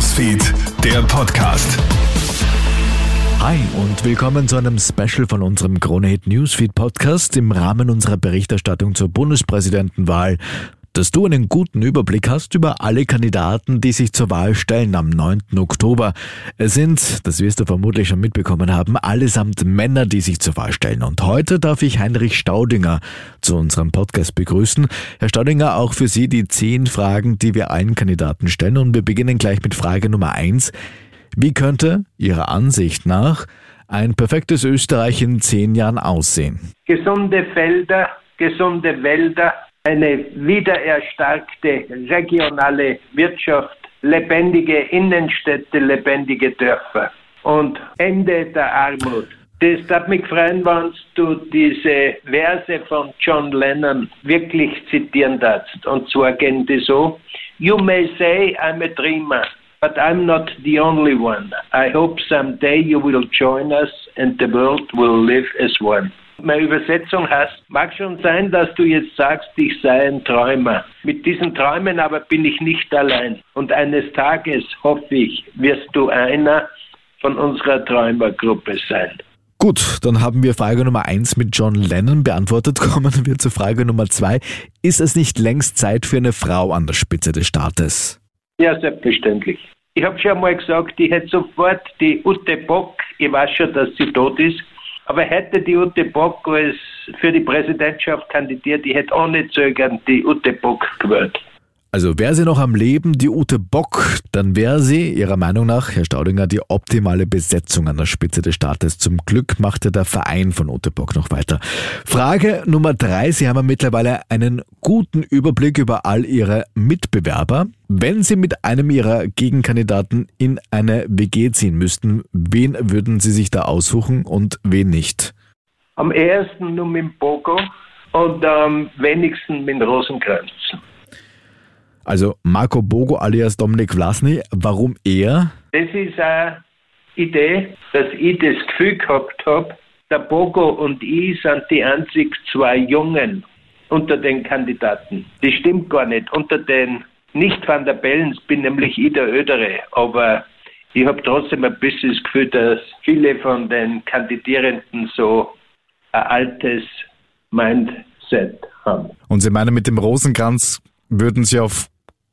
Newsfeed, der Podcast. Hi und willkommen zu einem Special von unserem Kronehit Newsfeed Podcast im Rahmen unserer Berichterstattung zur Bundespräsidentenwahl dass du einen guten Überblick hast über alle Kandidaten, die sich zur Wahl stellen am 9. Oktober. Es sind, das wirst du vermutlich schon mitbekommen haben, allesamt Männer, die sich zur Wahl stellen. Und heute darf ich Heinrich Staudinger zu unserem Podcast begrüßen. Herr Staudinger, auch für Sie die zehn Fragen, die wir allen Kandidaten stellen. Und wir beginnen gleich mit Frage Nummer eins. Wie könnte Ihrer Ansicht nach ein perfektes Österreich in zehn Jahren aussehen? Gesunde Felder, gesunde Wälder, eine wiedererstarkte regionale Wirtschaft, lebendige Innenstädte, lebendige Dörfer und Ende der Armut. Das hat mich freuen, wenn du diese Verse von John Lennon wirklich zitieren darfst. Und zwar gehen die so: You may say I'm a dreamer, but I'm not the only one. I hope someday you will join us and the world will live as one. Meine Übersetzung heißt, mag schon sein, dass du jetzt sagst, ich sei ein Träumer. Mit diesen Träumen aber bin ich nicht allein. Und eines Tages, hoffe ich, wirst du einer von unserer Träumergruppe sein. Gut, dann haben wir Frage Nummer eins mit John Lennon beantwortet. Kommen wir zur Frage Nummer zwei. Ist es nicht längst Zeit für eine Frau an der Spitze des Staates? Ja, selbstverständlich. Ich habe schon mal gesagt, ich hätte sofort die Ute Bock, ich weiß schon, dass sie tot ist, aber hätte die Ute Bock als für die Präsidentschaft kandidiert, ich hätte ohne Zögern die Ute Bock gewählt. Also wäre sie noch am Leben, die Ute Bock, dann wäre sie, Ihrer Meinung nach, Herr Staudinger, die optimale Besetzung an der Spitze des Staates. Zum Glück machte der Verein von Ute Bock noch weiter. Frage Nummer drei. Sie haben ja mittlerweile einen guten Überblick über all Ihre Mitbewerber. Wenn Sie mit einem Ihrer Gegenkandidaten in eine WG ziehen müssten, wen würden Sie sich da aussuchen und wen nicht? Am ersten nur mit Bogo und am wenigsten mit Rosenkranz. Also Marco Bogo alias Dominik Vlasny, warum er? Das ist eine Idee, dass ich das Gefühl gehabt habe, der Bogo und ich sind die einzig zwei Jungen unter den Kandidaten. Das stimmt gar nicht. Unter den nicht Van der Bellens bin nämlich ich der Ödere, aber ich habe trotzdem ein bisschen das Gefühl, dass viele von den Kandidierenden so ein altes Mindset haben. Und Sie meinen, mit dem Rosenkranz würden Sie auf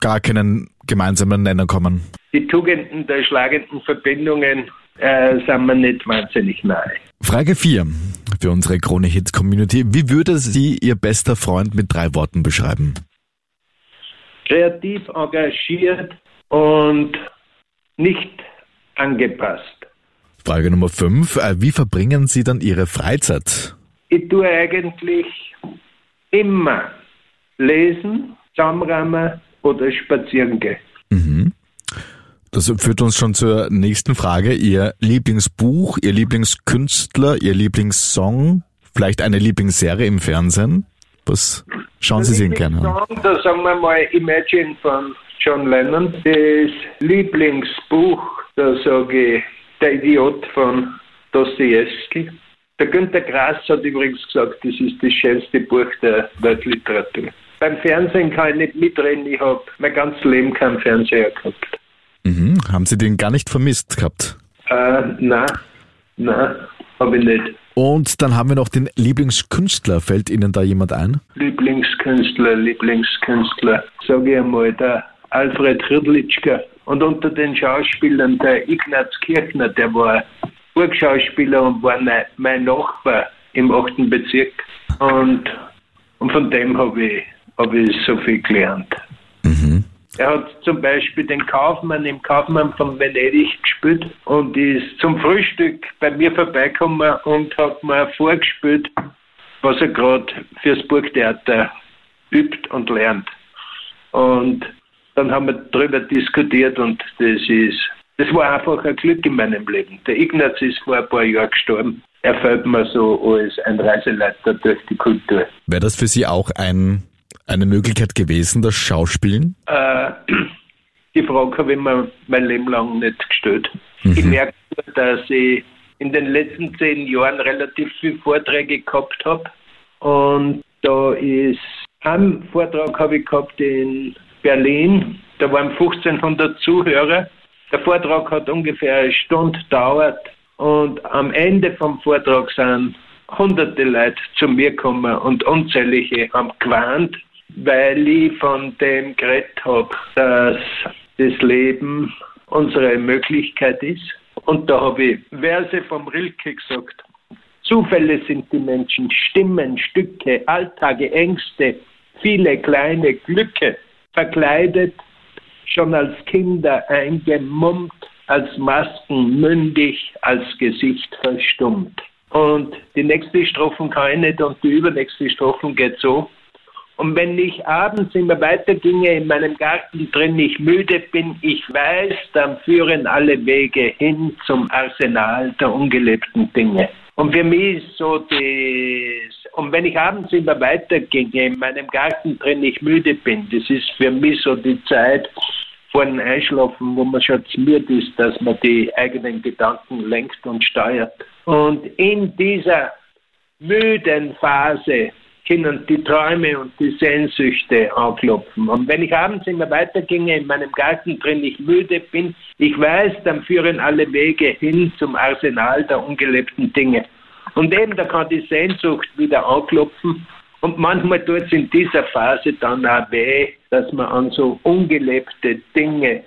gar keinen gemeinsamen Nenner kommen? Die Tugenden der schlagenden Verbindungen äh, sind mir nicht wahnsinnig nahe. Frage 4 für unsere Krone-Hit-Community. Wie würde Sie Ihr bester Freund mit drei Worten beschreiben? Kreativ, engagiert und nicht angepasst. Frage Nummer 5. Äh, wie verbringen Sie dann Ihre Freizeit? Ich tue eigentlich immer lesen, zusammenräumen oder spazieren gehe. Mhm. Das führt uns schon zur nächsten Frage. Ihr Lieblingsbuch, Ihr Lieblingskünstler, Ihr Lieblingssong, vielleicht eine Lieblingsserie im Fernsehen? Was schauen Sie sich gerne an? Da sagen wir mal Imagine von John Lennon. Das Lieblingsbuch, da sage ich Der Idiot von Dostoevsky. Der Günter Grass hat übrigens gesagt, das ist das schönste Buch der Weltliteratur. Beim Fernsehen kann ich nicht mitreden, ich habe mein ganzes Leben keinen Fernseher gehabt. Mhm. Haben Sie den gar nicht vermisst gehabt? Äh, nein, nein, habe ich nicht. Und dann haben wir noch den Lieblingskünstler. Fällt Ihnen da jemand ein? Lieblingskünstler, Lieblingskünstler, sage ich einmal, der Alfred Hrdlitschka. Und unter den Schauspielern der Ignaz Kirchner, der war Burgschauspieler und war mein Nachbar im 8. Bezirk. Und, und von dem habe ich, hab ich so viel gelernt. Mhm. Er hat zum Beispiel den Kaufmann im Kaufmann von Venedig gespielt und ist zum Frühstück bei mir vorbeigekommen und hat mir vorgespielt, was er gerade fürs Burgtheater übt und lernt. Und dann haben wir darüber diskutiert und das ist, das war einfach ein Glück in meinem Leben. Der Ignaz ist vor ein paar Jahren gestorben. Er fällt mir so als ein Reiseleiter durch die Kultur. Wäre das für Sie auch ein, eine Möglichkeit gewesen, das Schauspielen? Äh, die Frage habe ich mir mein Leben lang nicht gestellt. Mhm. Ich merke, dass ich in den letzten zehn Jahren relativ viele Vorträge gehabt habe. Und da ist ein Vortrag habe ich gehabt in Berlin. Da waren 1500 Zuhörer Der Vortrag hat ungefähr eine Stunde gedauert und am Ende vom Vortrag sind hunderte Leute zu mir gekommen und unzählige haben gewarnt, weil ich von dem geredet habe, dass das Leben unsere Möglichkeit ist. Und da habe ich Verse vom Rilke gesagt. Zufälle sind die Menschen, Stimmen, Stücke, Alltage, Ängste, viele kleine Glücke, verkleidet, schon als Kinder eingemummt, als Masken mündig, als Gesicht verstummt. Und die nächste Strophen kann ich nicht und die übernächste Strophen geht so. Und wenn ich abends immer weiterginge in meinem Garten drin, ich müde bin, ich weiß, dann führen alle Wege hin zum Arsenal der ungelebten Dinge. Und für mich ist so das, und wenn ich abends immer weiterginge in meinem Garten drin, ich müde bin, das ist für mich so die Zeit vor dem Einschlafen, wo man schon müde ist, dass man die eigenen Gedanken lenkt und steuert. Und in dieser müden Phase können die Träume und die Sehnsüchte anklopfen. Und wenn ich abends immer weiterginge in meinem Garten drin, ich müde bin, ich weiß, dann führen alle Wege hin zum Arsenal der ungelebten Dinge. Und eben, da kann die Sehnsucht wieder anklopfen. Und manchmal tut es in dieser Phase dann auch weh, dass man an so ungelebte Dinge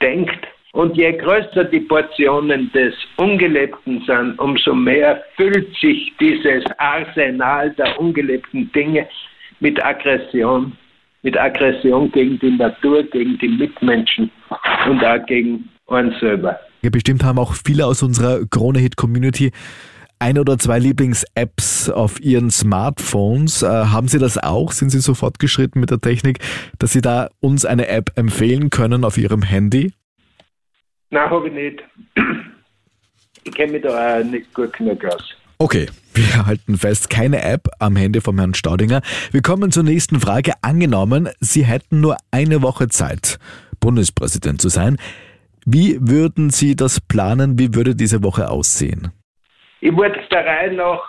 denkt und je größer die Portionen des Ungelebten sind, umso mehr füllt sich dieses Arsenal der ungelebten Dinge mit Aggression, mit Aggression gegen die Natur, gegen die Mitmenschen und auch gegen uns selber. Ja, bestimmt haben auch viele aus unserer Krone-Hit-Community ein oder zwei Lieblings-Apps auf Ihren Smartphones. Äh, haben Sie das auch? Sind Sie so fortgeschritten mit der Technik, dass Sie da uns eine App empfehlen können auf Ihrem Handy? Nein, habe ich nicht. Ich kenne mich da auch nicht gut genug aus. Okay, wir halten fest, keine App am Handy vom Herrn Staudinger. Wir kommen zur nächsten Frage. Angenommen, Sie hätten nur eine Woche Zeit, Bundespräsident zu sein. Wie würden Sie das planen? Wie würde diese Woche aussehen? Ich würde der Reihe nach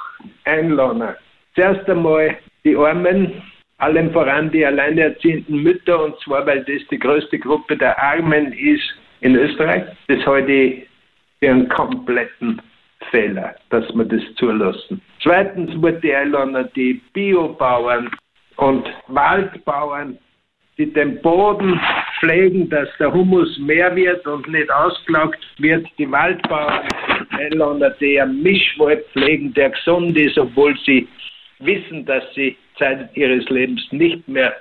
einladen. Zuerst einmal die Armen, allem voran die alleinerziehenden Mütter, und zwar, weil das die größte Gruppe der Armen ist, in Österreich. Ich für einen kompletten Fehler, dass wir das zulassen. Zweitens wurde einladen, die Biobauern und Waldbauern, die den Boden pflegen, dass der Humus mehr wird und nicht ausgelaugt wird. Die Waldbauern einladen, die einen Mischwald pflegen, der gesund ist, obwohl sie wissen, dass sie Zeit ihres Lebens nicht mehr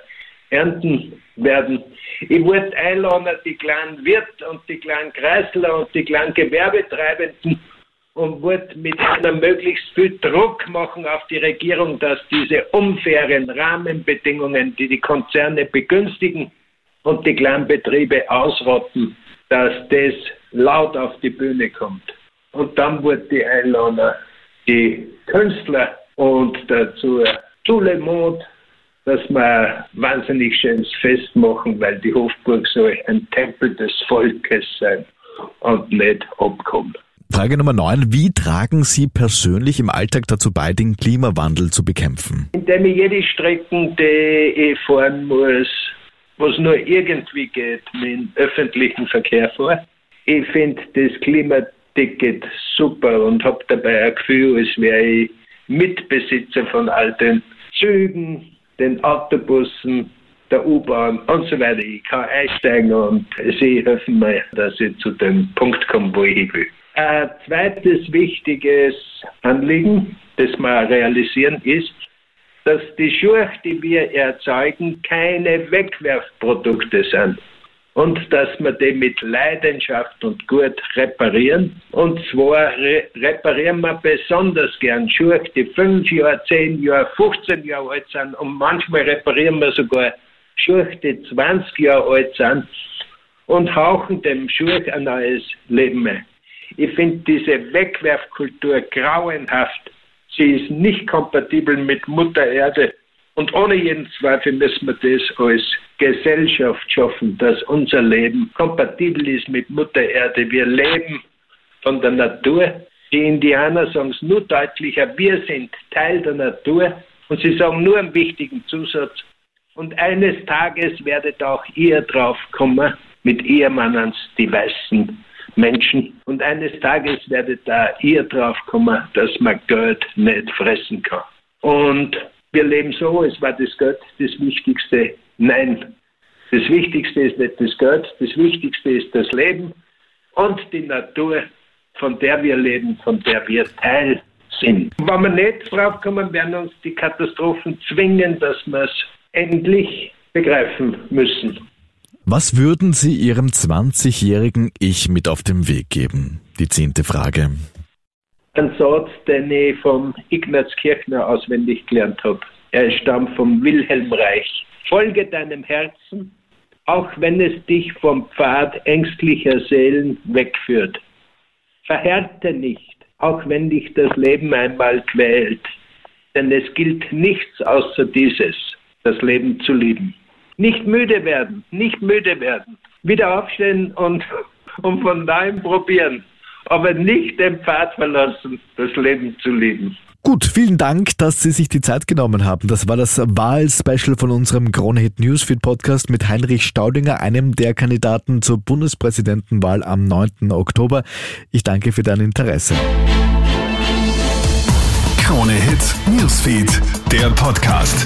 ernten werden. Ich wollte einladen, die kleinen Wirt und die kleinen Kreisler und die kleinen Gewerbetreibenden und wollte mit einer möglichst viel Druck machen auf die Regierung, dass diese unfairen Rahmenbedingungen, die die Konzerne begünstigen und die kleinen Betriebe ausrotten, dass das laut auf die Bühne kommt. Und dann wurde die Einlader die Künstler und dazu Tout dass wir wahnsinnig schönes Fest machen, weil die Hofburg soll ein Tempel des Volkes sein und nicht abkommen. Frage Nummer 9. Wie tragen Sie persönlich im Alltag dazu bei, den Klimawandel zu bekämpfen? Indem ich jede Strecke, die ich fahren muss, was nur irgendwie geht, mit dem öffentlichen Verkehr fahre. Ich finde das Klimaticket super und habe dabei ein Gefühl, als wäre ich Mitbesitzer von all den Zügen, den Autobussen, der U-Bahn und so weiter. Ich kann einsteigen und Sie helfen mir, dass ich zu dem Punkt komme, wo ich will. Ein zweites wichtiges Anliegen, das wir realisieren, ist, dass die Schuhe, die wir erzeugen, keine Wegwerfprodukte sind und dass wir die mit Leidenschaft und gut reparieren. Und zwar re reparieren wir besonders gern Schuhe, die 5 Jahre, 10 Jahre, 15 Jahre alt sind und manchmal reparieren wir sogar Schuhe, die 20 Jahre alt sind und hauchen dem Schuh ein neues Leben ein. Ich finde diese Wegwerfkultur grauenhaft. Sie ist nicht kompatibel mit Mutter Erde und ohne jeden Zweifel müssen wir das als Gesellschaft schaffen, dass unser Leben kompatibel ist mit Mutter Erde. Wir leben von der Natur. Die Indianer sagen es nur deutlicher, wir sind Teil der Natur. Und sie sagen nur einen wichtigen Zusatz. Und eines Tages werdet auch ihr drauf kommen, mit Ehemann die weißen Menschen. Und eines Tages werdet da ihr drauf kommen, dass man Geld nicht fressen kann. Und wir leben so, es war das Geld das Wichtigste. Nein, das Wichtigste ist nicht das Geld, das Wichtigste ist das Leben und die Natur, von der wir leben, von der wir Teil sind. Wenn wir nicht draufkommen, werden uns die Katastrophen zwingen, dass wir es endlich begreifen müssen. Was würden Sie Ihrem 20-jährigen Ich mit auf den Weg geben? Die zehnte Frage. Ein Satz, den ich vom Ignaz Kirchner auswendig gelernt habe. Er stammt vom Wilhelmreich. Folge deinem Herzen, auch wenn es dich vom Pfad ängstlicher Seelen wegführt. Verhärte nicht, auch wenn dich das Leben einmal quält, denn es gilt nichts außer dieses, das Leben zu lieben. Nicht müde werden, nicht müde werden. Wieder aufstehen und, und von daheim probieren. Aber nicht den Pfad verlassen, das Leben zu lieben. Gut, vielen Dank, dass Sie sich die Zeit genommen haben. Das war das Wahlspecial von unserem Kronehit Newsfeed Podcast mit Heinrich Staudinger, einem der Kandidaten zur Bundespräsidentenwahl am 9. Oktober. Ich danke für dein Interesse. Kronehit Newsfeed, der Podcast.